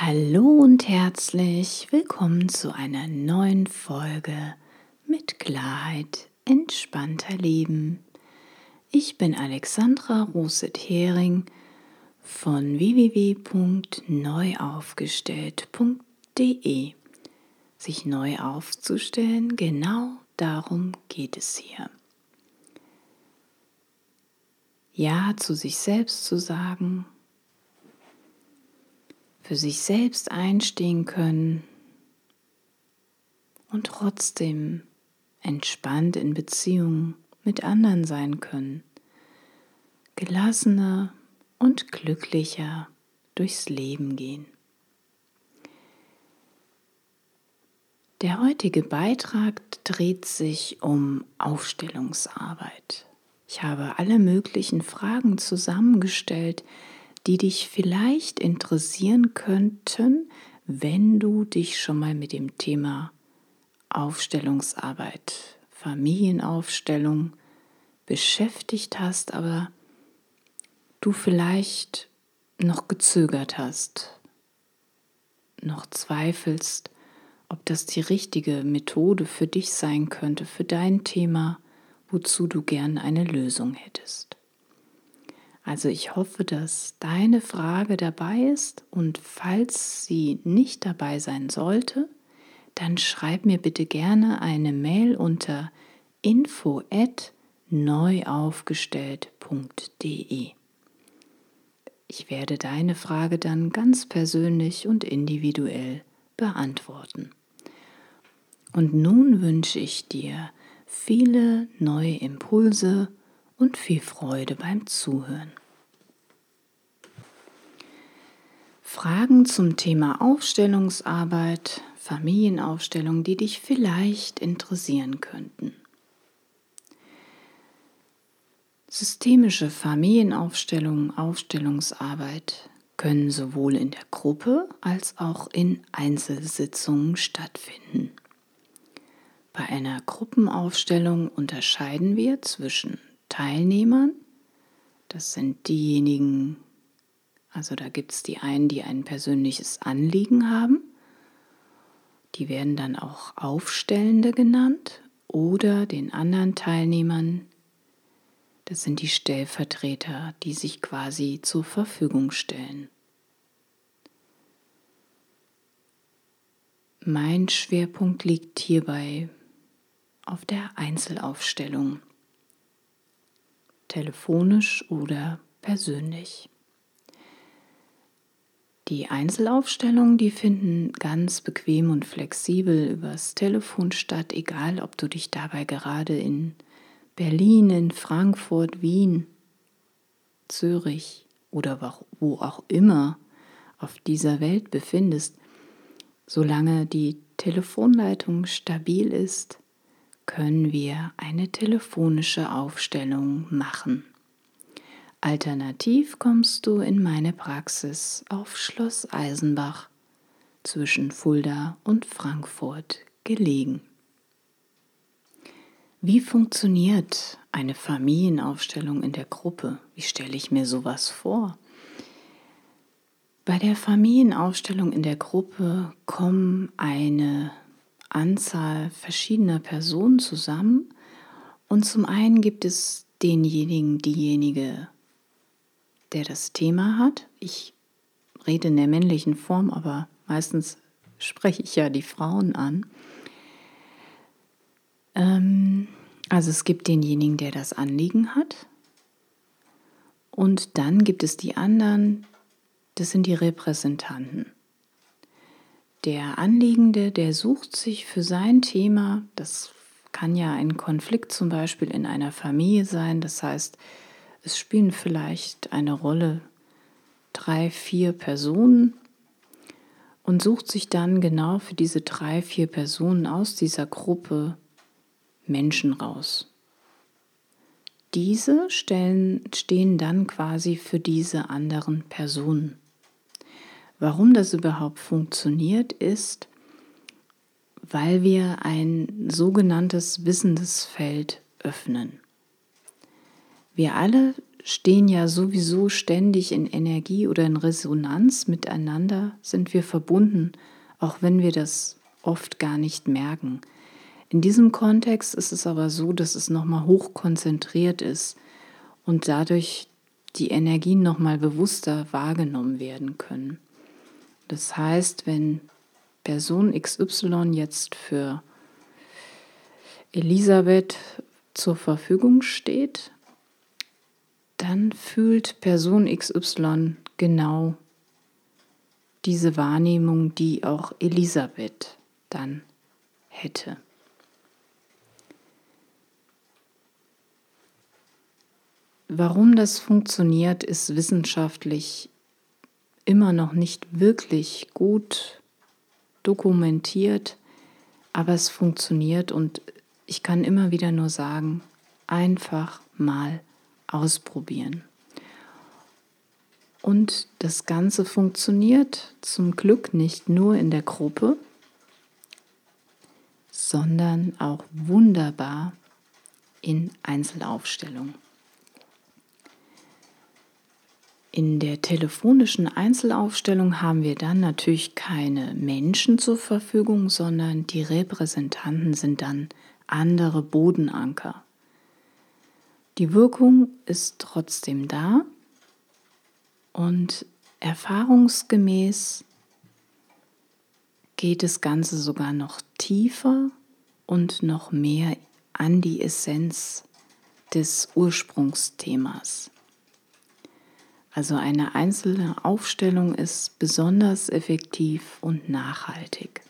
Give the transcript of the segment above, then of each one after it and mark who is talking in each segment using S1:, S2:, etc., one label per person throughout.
S1: Hallo und herzlich willkommen zu einer neuen Folge mit Klarheit, entspannter Leben. Ich bin Alexandra Roset-Hering von www.neuaufgestellt.de. Sich neu aufzustellen, genau darum geht es hier. Ja zu sich selbst zu sagen, für sich selbst einstehen können und trotzdem entspannt in Beziehung mit anderen sein können, gelassener und glücklicher durchs Leben gehen. Der heutige Beitrag dreht sich um Aufstellungsarbeit. Ich habe alle möglichen Fragen zusammengestellt, die dich vielleicht interessieren könnten, wenn du dich schon mal mit dem Thema Aufstellungsarbeit, Familienaufstellung beschäftigt hast, aber du vielleicht noch gezögert hast, noch zweifelst, ob das die richtige Methode für dich sein könnte, für dein Thema, wozu du gern eine Lösung hättest. Also ich hoffe, dass deine Frage dabei ist und falls sie nicht dabei sein sollte, dann schreib mir bitte gerne eine Mail unter info neuaufgestellt.de. Ich werde deine Frage dann ganz persönlich und individuell beantworten. Und nun wünsche ich dir viele neue Impulse und viel Freude beim Zuhören. Fragen zum Thema Aufstellungsarbeit, Familienaufstellung, die dich vielleicht interessieren könnten. Systemische Familienaufstellung, Aufstellungsarbeit können sowohl in der Gruppe als auch in Einzelsitzungen stattfinden. Bei einer Gruppenaufstellung unterscheiden wir zwischen Teilnehmern, das sind diejenigen, also da gibt es die einen, die ein persönliches Anliegen haben, die werden dann auch Aufstellende genannt, oder den anderen Teilnehmern, das sind die Stellvertreter, die sich quasi zur Verfügung stellen. Mein Schwerpunkt liegt hierbei auf der Einzelaufstellung telefonisch oder persönlich. Die Einzelaufstellungen, die finden ganz bequem und flexibel übers Telefon statt, egal ob du dich dabei gerade in Berlin, in Frankfurt, Wien, Zürich oder wo auch immer auf dieser Welt befindest. Solange die Telefonleitung stabil ist, können wir eine telefonische Aufstellung machen. Alternativ kommst du in meine Praxis auf Schloss Eisenbach zwischen Fulda und Frankfurt gelegen. Wie funktioniert eine Familienaufstellung in der Gruppe? Wie stelle ich mir sowas vor? Bei der Familienaufstellung in der Gruppe kommen eine Anzahl verschiedener Personen zusammen. Und zum einen gibt es denjenigen, diejenige, der das Thema hat. Ich rede in der männlichen Form, aber meistens spreche ich ja die Frauen an. Ähm, also es gibt denjenigen, der das Anliegen hat. Und dann gibt es die anderen, das sind die Repräsentanten. Der Anliegende, der sucht sich für sein Thema, das kann ja ein Konflikt zum Beispiel in einer Familie sein, das heißt, es spielen vielleicht eine Rolle drei, vier Personen und sucht sich dann genau für diese drei, vier Personen aus dieser Gruppe Menschen raus. Diese stellen, stehen dann quasi für diese anderen Personen. Warum das überhaupt funktioniert, ist, weil wir ein sogenanntes Wissensfeld öffnen. Wir alle stehen ja sowieso ständig in Energie oder in Resonanz miteinander, sind wir verbunden, auch wenn wir das oft gar nicht merken. In diesem Kontext ist es aber so, dass es nochmal hoch konzentriert ist und dadurch die Energien nochmal bewusster wahrgenommen werden können. Das heißt, wenn Person XY jetzt für Elisabeth zur Verfügung steht, dann fühlt Person XY genau diese Wahrnehmung, die auch Elisabeth dann hätte. Warum das funktioniert, ist wissenschaftlich immer noch nicht wirklich gut dokumentiert, aber es funktioniert und ich kann immer wieder nur sagen, einfach mal ausprobieren. Und das Ganze funktioniert zum Glück nicht nur in der Gruppe, sondern auch wunderbar in Einzelaufstellungen. In der telefonischen Einzelaufstellung haben wir dann natürlich keine Menschen zur Verfügung, sondern die Repräsentanten sind dann andere Bodenanker. Die Wirkung ist trotzdem da und erfahrungsgemäß geht das Ganze sogar noch tiefer und noch mehr an die Essenz des Ursprungsthemas. Also eine einzelne Aufstellung ist besonders effektiv und nachhaltig.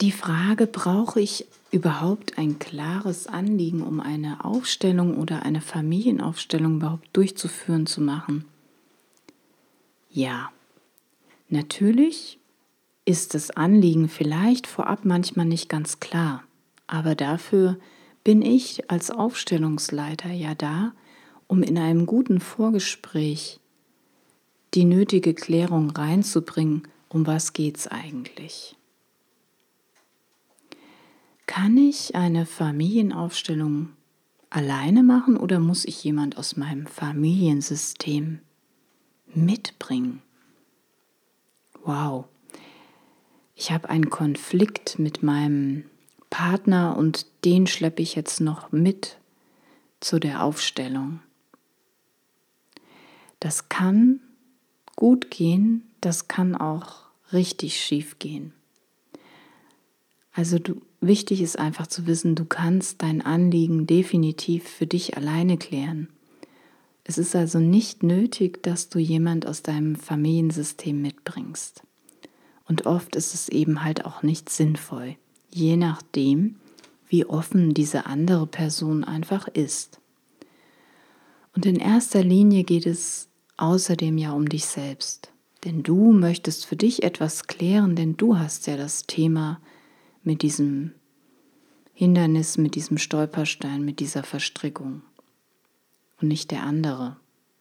S1: Die Frage, brauche ich überhaupt ein klares Anliegen, um eine Aufstellung oder eine Familienaufstellung überhaupt durchzuführen zu machen? Ja, natürlich ist das Anliegen vielleicht vorab manchmal nicht ganz klar, aber dafür bin ich als Aufstellungsleiter ja da, um in einem guten Vorgespräch die nötige Klärung reinzubringen, um was geht's eigentlich. Kann ich eine Familienaufstellung alleine machen oder muss ich jemand aus meinem Familiensystem mitbringen? Wow, ich habe einen Konflikt mit meinem Partner und den schleppe ich jetzt noch mit zu der Aufstellung. Das kann gut gehen, das kann auch richtig schief gehen. Also du, wichtig ist einfach zu wissen, du kannst dein Anliegen definitiv für dich alleine klären. Es ist also nicht nötig, dass du jemand aus deinem Familiensystem mitbringst. Und oft ist es eben halt auch nicht sinnvoll, je nachdem, wie offen diese andere Person einfach ist. Und in erster Linie geht es außerdem ja um dich selbst. Denn du möchtest für dich etwas klären, denn du hast ja das Thema mit diesem Hindernis, mit diesem Stolperstein, mit dieser Verstrickung. Und nicht der andere.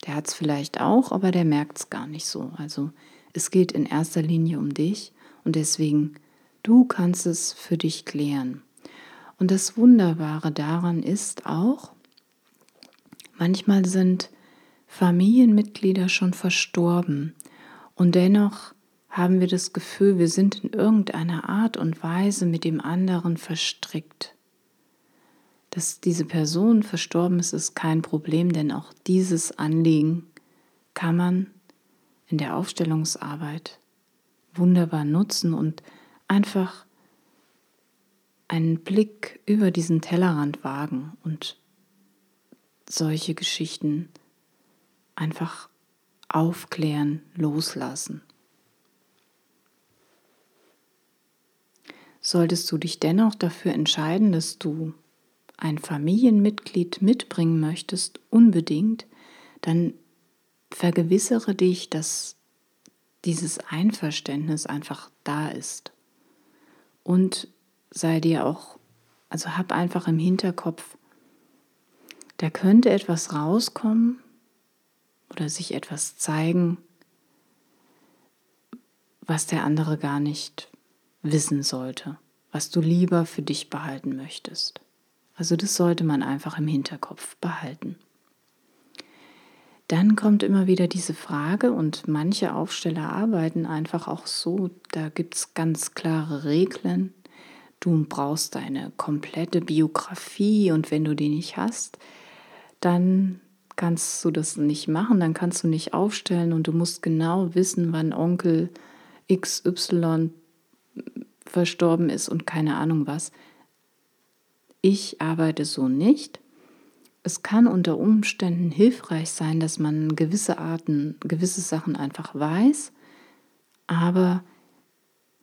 S1: Der hat es vielleicht auch, aber der merkt es gar nicht so. Also es geht in erster Linie um dich und deswegen, du kannst es für dich klären. Und das Wunderbare daran ist auch, manchmal sind Familienmitglieder schon verstorben und dennoch haben wir das Gefühl, wir sind in irgendeiner Art und Weise mit dem anderen verstrickt. Dass diese Person verstorben ist, ist kein Problem, denn auch dieses Anliegen kann man in der Aufstellungsarbeit wunderbar nutzen und einfach einen Blick über diesen Tellerrand wagen und solche Geschichten einfach aufklären, loslassen. Solltest du dich dennoch dafür entscheiden, dass du ein Familienmitglied mitbringen möchtest, unbedingt, dann vergewissere dich, dass dieses Einverständnis einfach da ist. Und sei dir auch, also hab einfach im Hinterkopf, da könnte etwas rauskommen oder sich etwas zeigen, was der andere gar nicht wissen sollte, was du lieber für dich behalten möchtest. Also das sollte man einfach im Hinterkopf behalten. Dann kommt immer wieder diese Frage und manche Aufsteller arbeiten einfach auch so, da gibt es ganz klare Regeln. Du brauchst deine komplette Biografie und wenn du die nicht hast, dann kannst du das nicht machen, dann kannst du nicht aufstellen und du musst genau wissen, wann Onkel XY verstorben ist und keine Ahnung was. Ich arbeite so nicht es kann unter Umständen hilfreich sein, dass man gewisse Arten, gewisse Sachen einfach weiß, aber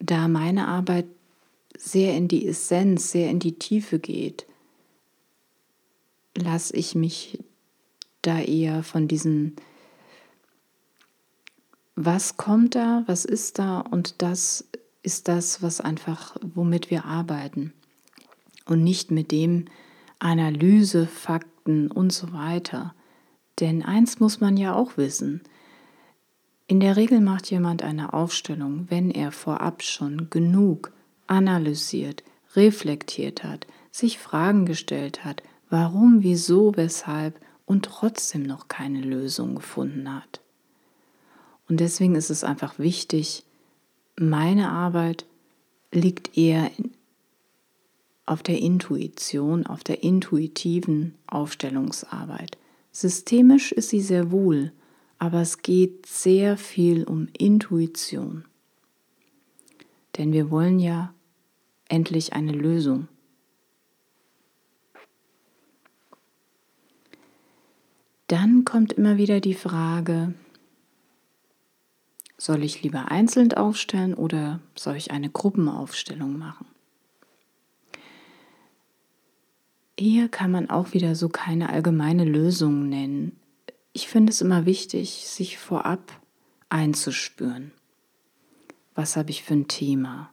S1: da meine Arbeit sehr in die Essenz, sehr in die Tiefe geht, lasse ich mich da eher von diesen, was kommt da, was ist da und das ist das, was einfach, womit wir arbeiten. Und nicht mit dem Analyse, Fakt, Fakten und so weiter. Denn eins muss man ja auch wissen. In der Regel macht jemand eine Aufstellung, wenn er vorab schon genug analysiert, reflektiert hat, sich Fragen gestellt hat, warum, wieso, weshalb und trotzdem noch keine Lösung gefunden hat. Und deswegen ist es einfach wichtig, meine Arbeit liegt eher auf der Intuition, auf der intuitiven Aufstellungsarbeit. Systemisch ist sie sehr wohl, aber es geht sehr viel um Intuition. Denn wir wollen ja endlich eine Lösung. Dann kommt immer wieder die Frage, soll ich lieber einzeln aufstellen oder soll ich eine Gruppenaufstellung machen? Hier kann man auch wieder so keine allgemeine Lösung nennen. Ich finde es immer wichtig, sich vorab einzuspüren. Was habe ich für ein Thema?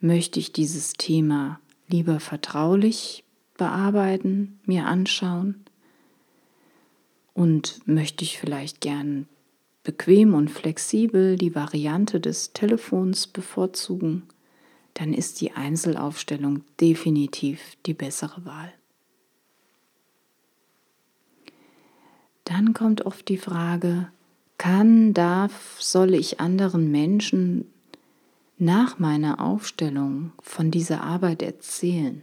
S1: Möchte ich dieses Thema lieber vertraulich bearbeiten, mir anschauen? Und möchte ich vielleicht gern bequem und flexibel die Variante des Telefons bevorzugen? Dann ist die Einzelaufstellung definitiv die bessere Wahl. Dann kommt oft die Frage, kann, darf, soll ich anderen Menschen nach meiner Aufstellung von dieser Arbeit erzählen?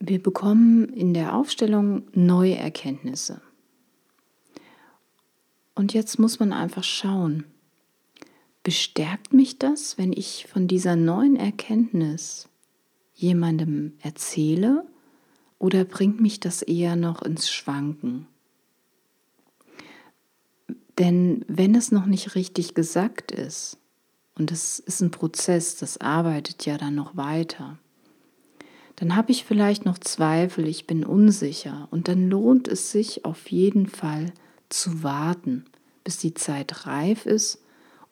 S1: Wir bekommen in der Aufstellung neue Erkenntnisse. Und jetzt muss man einfach schauen, bestärkt mich das, wenn ich von dieser neuen Erkenntnis jemandem erzähle oder bringt mich das eher noch ins Schwanken? Denn wenn es noch nicht richtig gesagt ist, und das ist ein Prozess, das arbeitet ja dann noch weiter, dann habe ich vielleicht noch Zweifel, ich bin unsicher und dann lohnt es sich auf jeden Fall zu warten, bis die Zeit reif ist,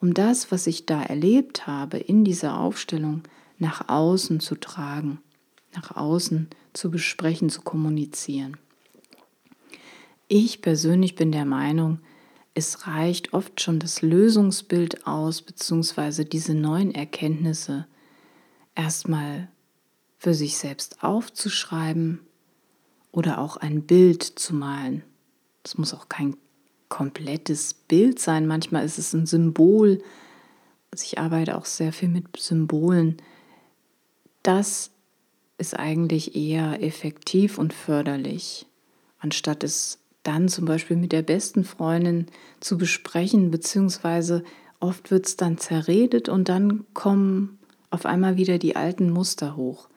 S1: um das, was ich da erlebt habe in dieser Aufstellung, nach außen zu tragen, nach außen zu besprechen, zu kommunizieren. Ich persönlich bin der Meinung, es reicht oft schon das Lösungsbild aus, beziehungsweise diese neuen Erkenntnisse erstmal für sich selbst aufzuschreiben oder auch ein Bild zu malen. Es muss auch kein komplettes Bild sein, manchmal ist es ein Symbol. Also ich arbeite auch sehr viel mit Symbolen. Das ist eigentlich eher effektiv und förderlich, anstatt es dann zum Beispiel mit der besten Freundin zu besprechen, beziehungsweise oft wird es dann zerredet und dann kommen auf einmal wieder die alten Muster hoch.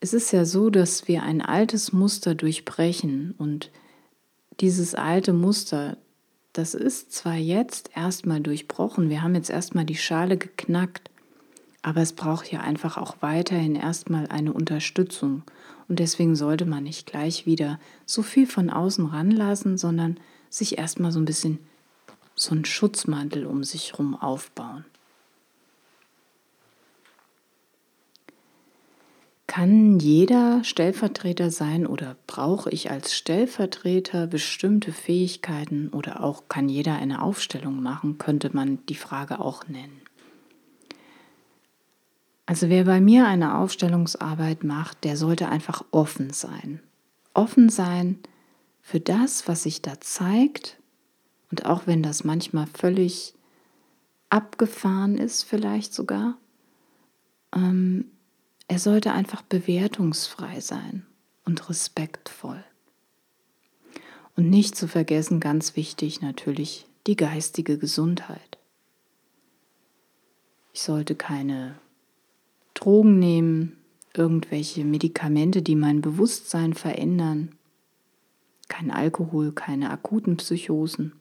S1: Es ist ja so, dass wir ein altes Muster durchbrechen und dieses alte Muster, das ist zwar jetzt erstmal durchbrochen, wir haben jetzt erstmal die Schale geknackt, aber es braucht ja einfach auch weiterhin erstmal eine Unterstützung. Und deswegen sollte man nicht gleich wieder so viel von außen ranlassen, sondern sich erstmal so ein bisschen so einen Schutzmantel um sich herum aufbauen. Kann jeder Stellvertreter sein oder brauche ich als Stellvertreter bestimmte Fähigkeiten oder auch kann jeder eine Aufstellung machen, könnte man die Frage auch nennen. Also wer bei mir eine Aufstellungsarbeit macht, der sollte einfach offen sein. Offen sein für das, was sich da zeigt. Und auch wenn das manchmal völlig abgefahren ist, vielleicht sogar, ähm, er sollte einfach bewertungsfrei sein und respektvoll. Und nicht zu vergessen, ganz wichtig natürlich, die geistige Gesundheit. Ich sollte keine Drogen nehmen, irgendwelche Medikamente, die mein Bewusstsein verändern, kein Alkohol, keine akuten Psychosen.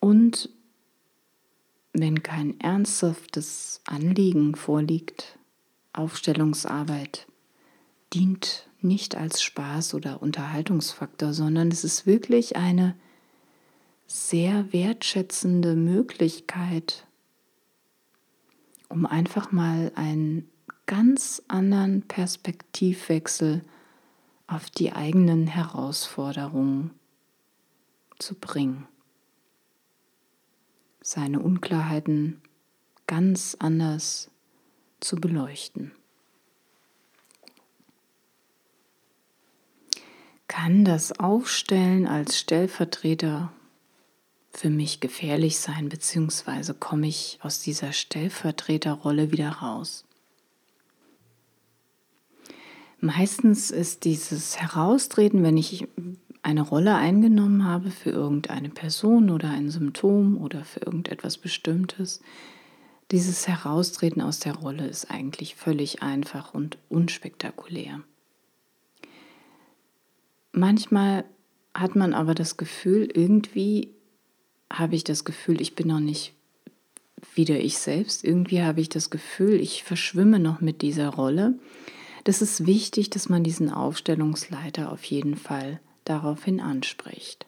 S1: Und wenn kein ernsthaftes Anliegen vorliegt, Aufstellungsarbeit dient nicht als Spaß oder Unterhaltungsfaktor, sondern es ist wirklich eine sehr wertschätzende Möglichkeit, um einfach mal einen ganz anderen Perspektivwechsel auf die eigenen Herausforderungen zu bringen. Seine Unklarheiten ganz anders zu beleuchten. Kann das Aufstellen als Stellvertreter für mich gefährlich sein, beziehungsweise komme ich aus dieser Stellvertreterrolle wieder raus? Meistens ist dieses Heraustreten, wenn ich eine Rolle eingenommen habe für irgendeine Person oder ein Symptom oder für irgendetwas Bestimmtes, dieses Heraustreten aus der Rolle ist eigentlich völlig einfach und unspektakulär. Manchmal hat man aber das Gefühl, irgendwie habe ich das Gefühl, ich bin noch nicht wieder ich selbst. Irgendwie habe ich das Gefühl, ich verschwimme noch mit dieser Rolle. Das ist wichtig, dass man diesen Aufstellungsleiter auf jeden Fall daraufhin anspricht.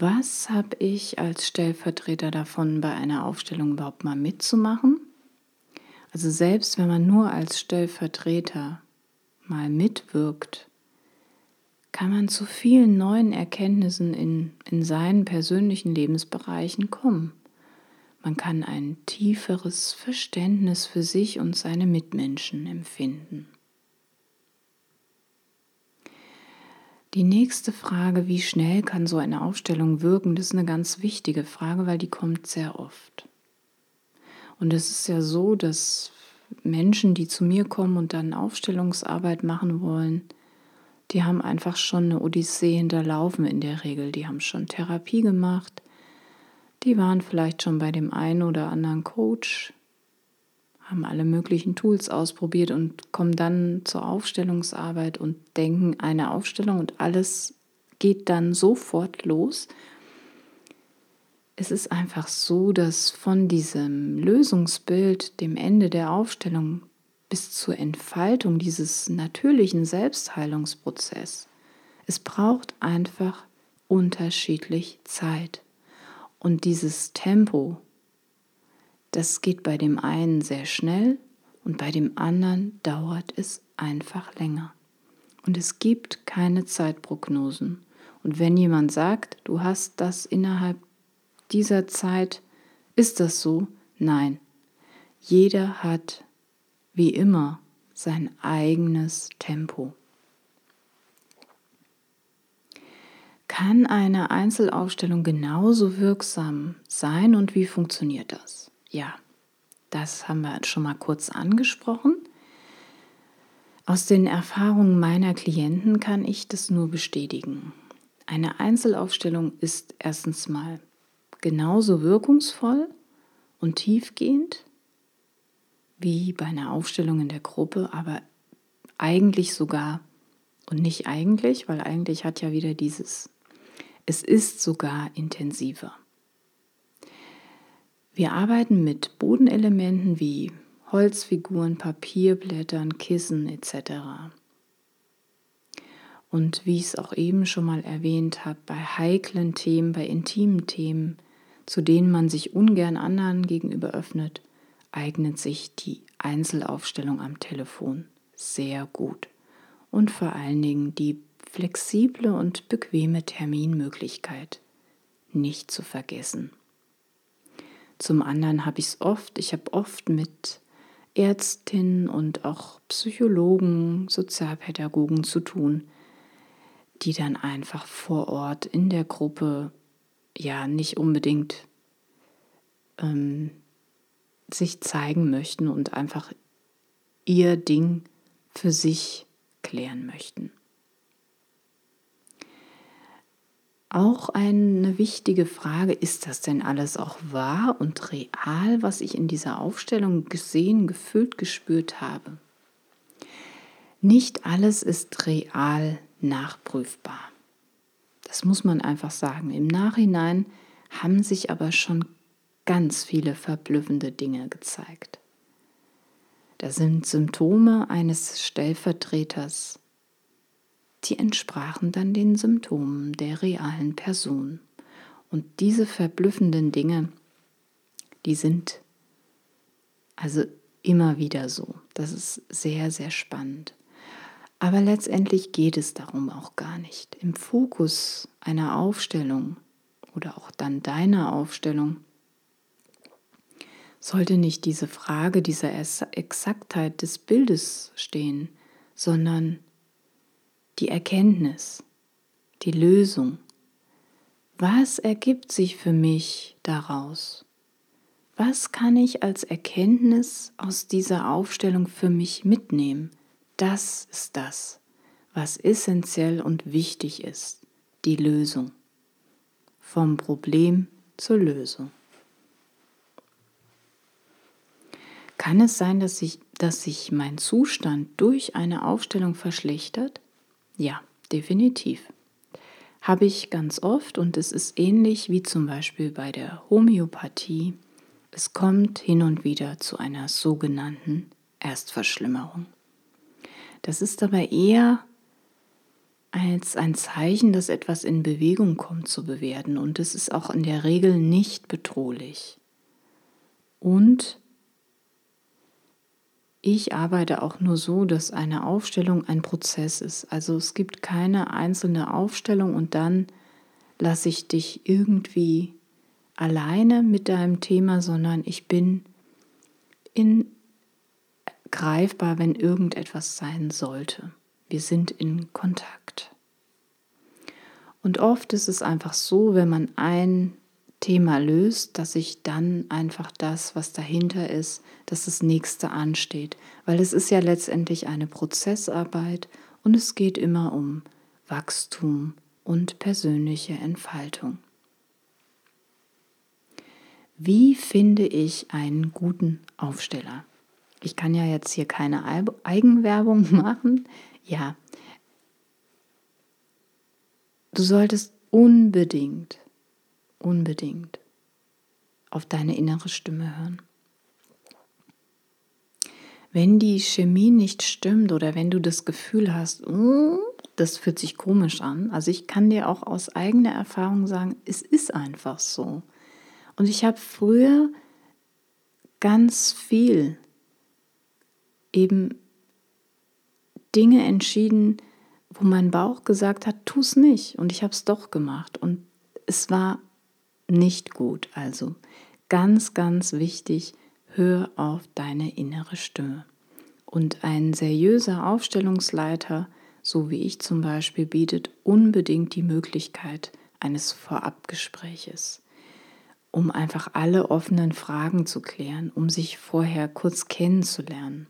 S1: Was habe ich als Stellvertreter davon, bei einer Aufstellung überhaupt mal mitzumachen? Also selbst wenn man nur als Stellvertreter mal mitwirkt, kann man zu vielen neuen Erkenntnissen in, in seinen persönlichen Lebensbereichen kommen. Man kann ein tieferes Verständnis für sich und seine Mitmenschen empfinden. Die nächste Frage, wie schnell kann so eine Aufstellung wirken, das ist eine ganz wichtige Frage, weil die kommt sehr oft. Und es ist ja so, dass Menschen, die zu mir kommen und dann Aufstellungsarbeit machen wollen, die haben einfach schon eine Odyssee hinterlaufen in der Regel. Die haben schon Therapie gemacht, die waren vielleicht schon bei dem einen oder anderen Coach, haben alle möglichen Tools ausprobiert und kommen dann zur Aufstellungsarbeit und denken eine Aufstellung und alles geht dann sofort los. Es ist einfach so, dass von diesem Lösungsbild, dem Ende der Aufstellung bis zur Entfaltung dieses natürlichen Selbstheilungsprozess, es braucht einfach unterschiedlich Zeit. Und dieses Tempo, das geht bei dem einen sehr schnell und bei dem anderen dauert es einfach länger. Und es gibt keine Zeitprognosen. Und wenn jemand sagt, du hast das innerhalb dieser Zeit, ist das so? Nein. Jeder hat, wie immer, sein eigenes Tempo. Kann eine Einzelaufstellung genauso wirksam sein und wie funktioniert das? Ja, das haben wir schon mal kurz angesprochen. Aus den Erfahrungen meiner Klienten kann ich das nur bestätigen. Eine Einzelaufstellung ist erstens mal genauso wirkungsvoll und tiefgehend wie bei einer Aufstellung in der Gruppe, aber eigentlich sogar und nicht eigentlich, weil eigentlich hat ja wieder dieses, es ist sogar intensiver. Wir arbeiten mit Bodenelementen wie Holzfiguren, Papierblättern, Kissen etc. Und wie ich es auch eben schon mal erwähnt habe, bei heiklen Themen, bei intimen Themen, zu denen man sich ungern anderen gegenüber öffnet, eignet sich die Einzelaufstellung am Telefon sehr gut. Und vor allen Dingen die flexible und bequeme Terminmöglichkeit nicht zu vergessen. Zum anderen habe ich es oft, ich habe oft mit Ärztinnen und auch Psychologen, Sozialpädagogen zu tun, die dann einfach vor Ort in der Gruppe ja nicht unbedingt ähm, sich zeigen möchten und einfach ihr Ding für sich klären möchten. Auch eine wichtige Frage, ist das denn alles auch wahr und real, was ich in dieser Aufstellung gesehen, gefühlt, gespürt habe? Nicht alles ist real nachprüfbar. Das muss man einfach sagen. Im Nachhinein haben sich aber schon ganz viele verblüffende Dinge gezeigt. Da sind Symptome eines Stellvertreters, die entsprachen dann den Symptomen der realen Person. Und diese verblüffenden Dinge, die sind also immer wieder so. Das ist sehr, sehr spannend. Aber letztendlich geht es darum auch gar nicht. Im Fokus einer Aufstellung oder auch dann deiner Aufstellung sollte nicht diese Frage dieser Exaktheit des Bildes stehen, sondern die Erkenntnis, die Lösung. Was ergibt sich für mich daraus? Was kann ich als Erkenntnis aus dieser Aufstellung für mich mitnehmen? Das ist das, was essentiell und wichtig ist, die Lösung. Vom Problem zur Lösung. Kann es sein, dass sich, dass sich mein Zustand durch eine Aufstellung verschlechtert? Ja, definitiv. Habe ich ganz oft und es ist ähnlich wie zum Beispiel bei der Homöopathie. Es kommt hin und wieder zu einer sogenannten Erstverschlimmerung. Das ist aber eher als ein Zeichen, dass etwas in Bewegung kommt, zu bewerten und es ist auch in der Regel nicht bedrohlich. Und ich arbeite auch nur so, dass eine Aufstellung ein Prozess ist. Also es gibt keine einzelne Aufstellung und dann lasse ich dich irgendwie alleine mit deinem Thema, sondern ich bin in greifbar, wenn irgendetwas sein sollte. Wir sind in Kontakt. Und oft ist es einfach so, wenn man ein Thema löst, dass sich dann einfach das, was dahinter ist, dass das nächste ansteht. Weil es ist ja letztendlich eine Prozessarbeit und es geht immer um Wachstum und persönliche Entfaltung. Wie finde ich einen guten Aufsteller? Ich kann ja jetzt hier keine Eigenwerbung machen. Ja, du solltest unbedingt, unbedingt auf deine innere Stimme hören. Wenn die Chemie nicht stimmt oder wenn du das Gefühl hast, oh, das fühlt sich komisch an, also ich kann dir auch aus eigener Erfahrung sagen, es ist einfach so. Und ich habe früher ganz viel eben Dinge entschieden, wo mein Bauch gesagt hat, tu es nicht. Und ich habe es doch gemacht. Und es war nicht gut. Also ganz, ganz wichtig, hör auf deine innere Stimme. Und ein seriöser Aufstellungsleiter, so wie ich zum Beispiel, bietet unbedingt die Möglichkeit eines Vorabgespräches, um einfach alle offenen Fragen zu klären, um sich vorher kurz kennenzulernen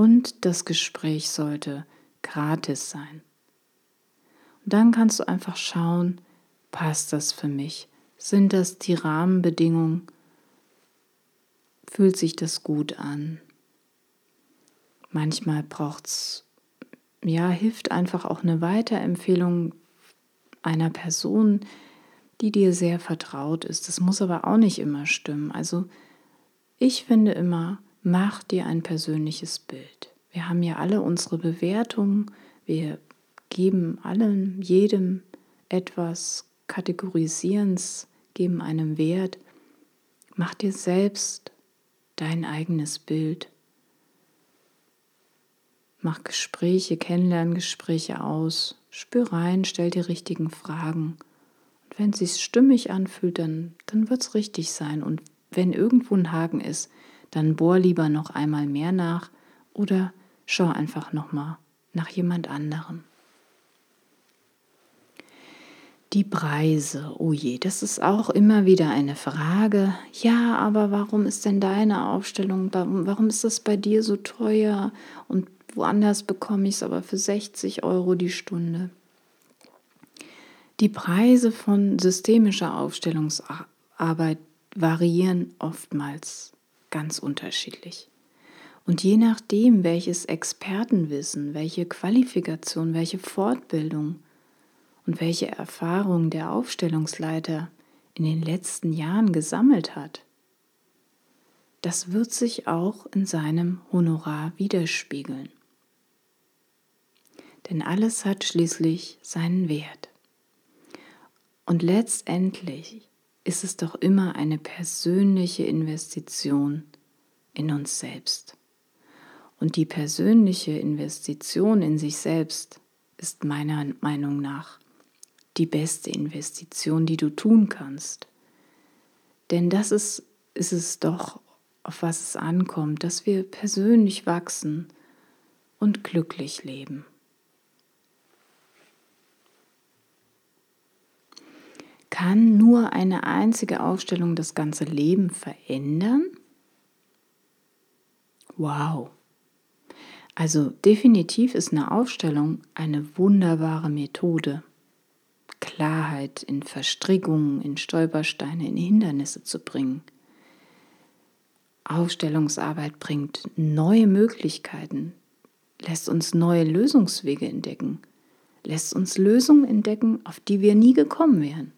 S1: und das Gespräch sollte gratis sein. Und dann kannst du einfach schauen, passt das für mich? Sind das die Rahmenbedingungen? Fühlt sich das gut an? Manchmal braucht es, ja, hilft einfach auch eine Weiterempfehlung einer Person, die dir sehr vertraut ist. Das muss aber auch nicht immer stimmen. Also ich finde immer, mach dir ein persönliches Bild. Wir haben ja alle unsere Bewertungen, wir geben allem, jedem etwas, kategorisieren es, geben einem Wert. Mach dir selbst dein eigenes Bild. Mach Gespräche, Kennenlerngespräche aus, spür rein, stell die richtigen Fragen. Und wenn es sich stimmig anfühlt, dann, dann wird es richtig sein. Und wenn irgendwo ein Haken ist, dann bohr lieber noch einmal mehr nach oder schau einfach nochmal nach jemand anderem. Die Preise, oh je, das ist auch immer wieder eine Frage. Ja, aber warum ist denn deine Aufstellung, warum, ist das bei dir so teuer und woanders bekomme ich es aber für 60 Euro die Stunde? Die Preise von systemischer Aufstellungsarbeit variieren oftmals ganz unterschiedlich. Und je nachdem, welches Expertenwissen, welche Qualifikation, welche Fortbildung und welche Erfahrung der Aufstellungsleiter in den letzten Jahren gesammelt hat, das wird sich auch in seinem Honorar widerspiegeln. Denn alles hat schließlich seinen Wert. Und letztendlich ist es doch immer eine persönliche Investition in uns selbst. Und die persönliche Investition in sich selbst ist meiner Meinung nach die beste Investition, die du tun kannst. Denn das ist, ist es doch, auf was es ankommt, dass wir persönlich wachsen und glücklich leben. Kann nur eine einzige Aufstellung das ganze Leben verändern? Wow. Also definitiv ist eine Aufstellung eine wunderbare Methode, Klarheit in Verstrickungen, in Stolpersteine, in Hindernisse zu bringen. Aufstellungsarbeit bringt neue Möglichkeiten, lässt uns neue Lösungswege entdecken, lässt uns Lösungen entdecken, auf die wir nie gekommen wären.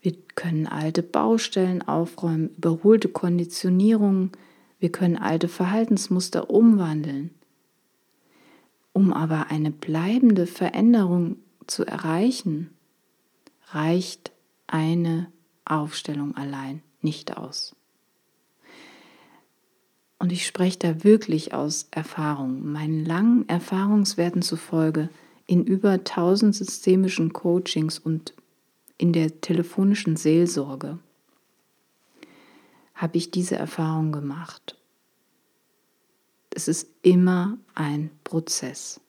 S1: Wir können alte Baustellen aufräumen, überholte Konditionierungen, wir können alte Verhaltensmuster umwandeln. Um aber eine bleibende Veränderung zu erreichen, reicht eine Aufstellung allein nicht aus. Und ich spreche da wirklich aus Erfahrung. Meinen langen Erfahrungswerten zufolge in über 1000 systemischen Coachings und in der telefonischen Seelsorge habe ich diese Erfahrung gemacht. Es ist immer ein Prozess.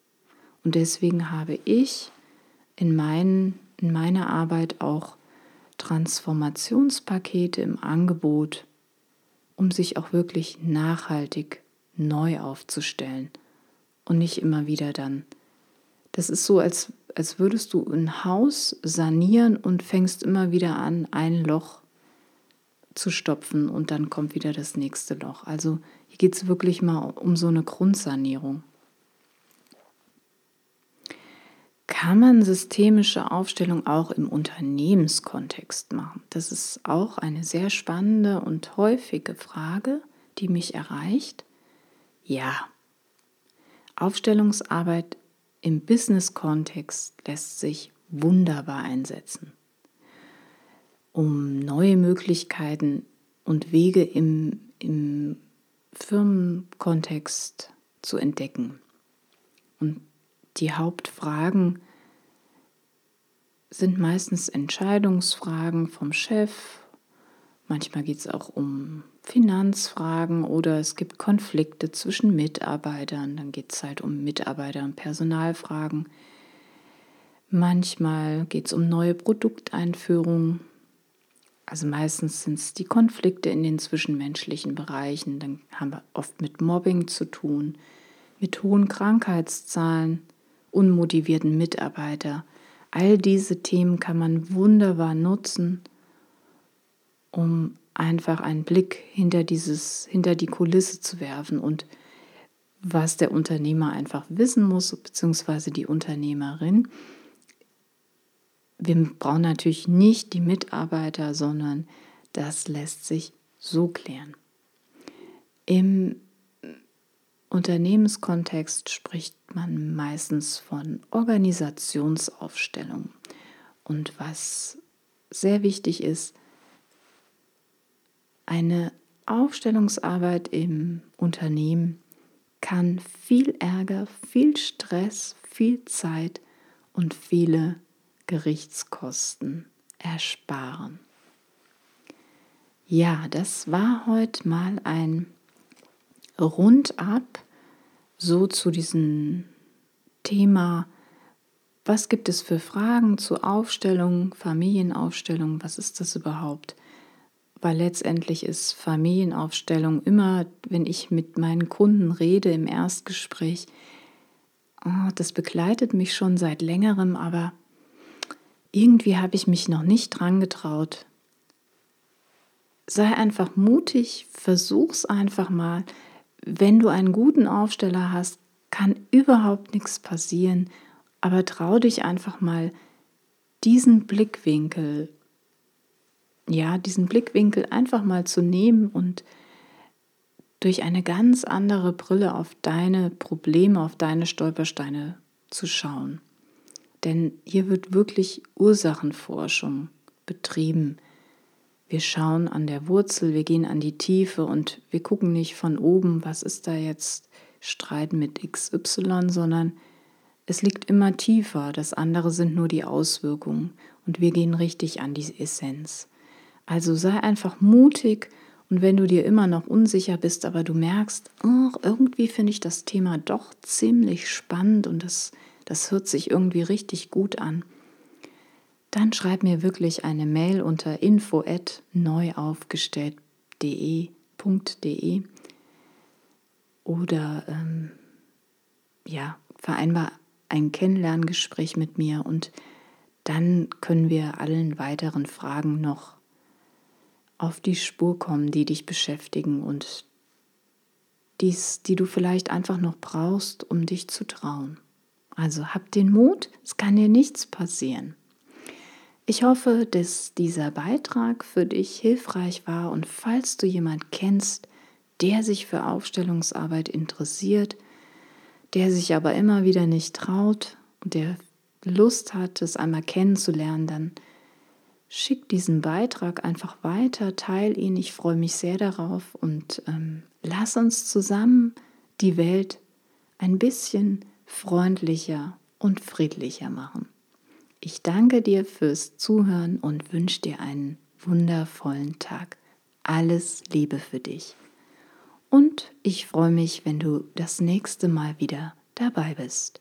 S1: Und deswegen habe ich in, mein, in meiner Arbeit auch Transformationspakete im Angebot, um sich auch wirklich nachhaltig neu aufzustellen und nicht immer wieder dann. Das ist so, als, als würdest du ein Haus sanieren und fängst immer wieder an, ein Loch zu stopfen und dann kommt wieder das nächste Loch. Also hier geht es wirklich mal um so eine Grundsanierung. Kann man systemische Aufstellung auch im Unternehmenskontext machen? Das ist auch eine sehr spannende und häufige Frage, die mich erreicht. Ja, Aufstellungsarbeit im Business-Kontext lässt sich wunderbar einsetzen, um neue Möglichkeiten und Wege im, im Firmenkontext zu entdecken. Und die Hauptfragen sind meistens Entscheidungsfragen vom Chef. Manchmal geht es auch um Finanzfragen oder es gibt Konflikte zwischen Mitarbeitern. Dann geht es halt um Mitarbeiter- und Personalfragen. Manchmal geht es um neue Produkteinführungen. Also meistens sind es die Konflikte in den zwischenmenschlichen Bereichen. Dann haben wir oft mit Mobbing zu tun, mit hohen Krankheitszahlen, unmotivierten Mitarbeiter All diese Themen kann man wunderbar nutzen, um einfach einen Blick hinter dieses, hinter die Kulisse zu werfen und was der Unternehmer einfach wissen muss, beziehungsweise die Unternehmerin. Wir brauchen natürlich nicht die Mitarbeiter, sondern das lässt sich so klären. Im Unternehmenskontext spricht man meistens von Organisationsaufstellung. Und was sehr wichtig ist, eine Aufstellungsarbeit im Unternehmen kann viel Ärger, viel Stress, viel Zeit und viele Gerichtskosten ersparen. Ja, das war heute mal ein Rundab so zu diesem Thema, was gibt es für Fragen zu Aufstellung, Familienaufstellung, was ist das überhaupt? Weil letztendlich ist Familienaufstellung immer, wenn ich mit meinen Kunden rede im Erstgespräch, oh, das begleitet mich schon seit längerem, aber irgendwie habe ich mich noch nicht dran getraut. Sei einfach mutig, versuch's einfach mal. Wenn du einen guten Aufsteller hast, kann überhaupt nichts passieren, aber trau dich einfach mal diesen Blickwinkel, ja, diesen Blickwinkel einfach mal zu nehmen und durch eine ganz andere Brille auf deine Probleme, auf deine Stolpersteine zu schauen. Denn hier wird wirklich Ursachenforschung betrieben. Wir schauen an der Wurzel, wir gehen an die Tiefe und wir gucken nicht von oben, was ist da jetzt Streit mit XY, sondern es liegt immer tiefer. Das andere sind nur die Auswirkungen und wir gehen richtig an die Essenz. Also sei einfach mutig und wenn du dir immer noch unsicher bist, aber du merkst, oh, irgendwie finde ich das Thema doch ziemlich spannend und das, das hört sich irgendwie richtig gut an, dann schreib mir wirklich eine Mail unter info@neuaufgestellt.de oder ähm, ja, vereinbar ein Kennenlerngespräch mit mir und dann können wir allen weiteren Fragen noch auf die Spur kommen, die dich beschäftigen und dies, die du vielleicht einfach noch brauchst, um dich zu trauen. Also hab den Mut, es kann dir nichts passieren. Ich hoffe, dass dieser Beitrag für dich hilfreich war und falls du jemand kennst, der sich für Aufstellungsarbeit interessiert, der sich aber immer wieder nicht traut und der Lust hat, es einmal kennenzulernen, dann schick diesen Beitrag einfach weiter, teil ihn. Ich freue mich sehr darauf und ähm, lass uns zusammen die Welt ein bisschen freundlicher und friedlicher machen. Ich danke dir fürs Zuhören und wünsche dir einen wundervollen Tag. Alles Liebe für dich. Und ich freue mich, wenn du das nächste Mal wieder dabei bist.